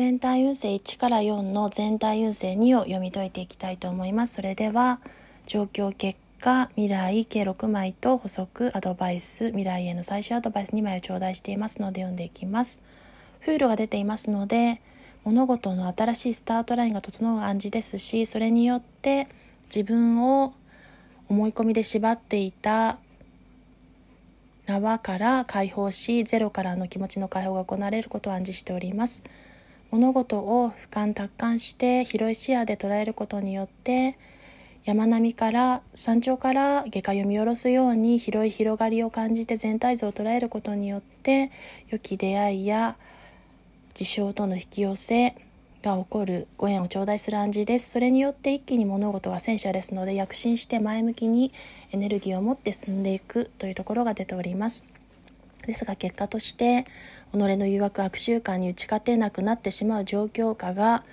全体運勢1から4の全体運勢2を読み解いていきたいと思います。それでは、状況結果、未来計6枚と補足、アドバイス、未来への最終アドバイス2枚を頂戴していますので読んでいきます。フールが出ていますので、物事の新しいスタートラインが整う暗示ですし、それによって自分を思い込みで縛っていた縄から解放しゼロからの気持ちの解放が行われることを暗示しております物事を俯瞰達観して広い視野で捉えることによって山並みから山頂から下界を見下ろすように広い広がりを感じて全体像を捉えることによって良き出会いや事象との引き寄せが起こるご縁を頂戴する暗示です。それによって一気に物事は戦車ですので躍進して前向きにエネルギーを持って進んでいくというところが出ております。ですが結果として己の誘惑悪習慣に打ち勝てなくなってしまう状況下が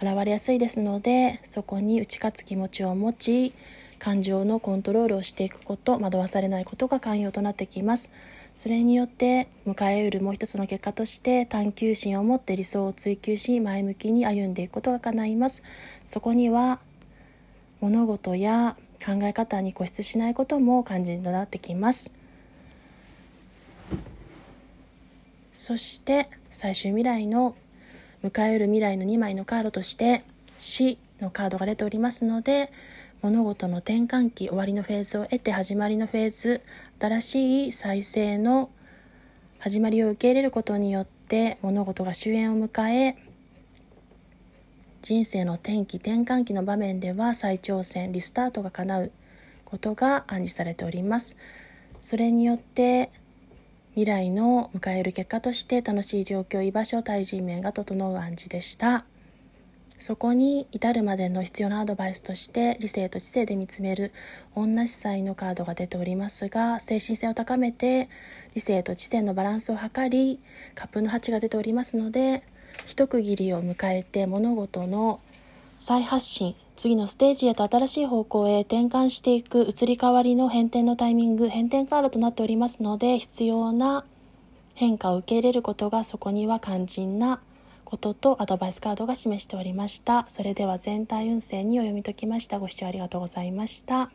現れやすいですのでそこに打ち勝つ気持ちを持ち感情のコントロールをしていくこと惑わされないことが寛容となってきます。それによって迎えうるもう一つの結果として探求心を持って理想を追求し前向きに歩んでいくことが叶います。そこには物事や考え方に固執しないことも肝心となってきます。そして最終未来の迎える未来の2枚のカードとして死のカードが出ておりますので物事の転換期終わりのフェーズを得て始まりのフェーズ新しい再生の始まりを受け入れることによって物事が終焉を迎え人生の転機転換期の場面では再挑戦リスタートが叶うことが暗示されております。それによって未来の迎える結果として楽しい状況居場所対人面が整う暗示でした。そこに至るまでの必要なアドバイスとして理性と知性で見つめる女司祭のカードが出ておりますが精神性を高めて理性と知性のバランスを図りカップの8が出ておりますので一区切りを迎えて物事の再発進次のステージへと新しい方向へ転換していく移り変わりの変転のタイミング変転カードとなっておりますので必要な変化を受け入れることがそこには肝心なこととアドバイスカードが示しておりました。それでは全体運勢にお読み解きました。ご視聴ありがとうございました。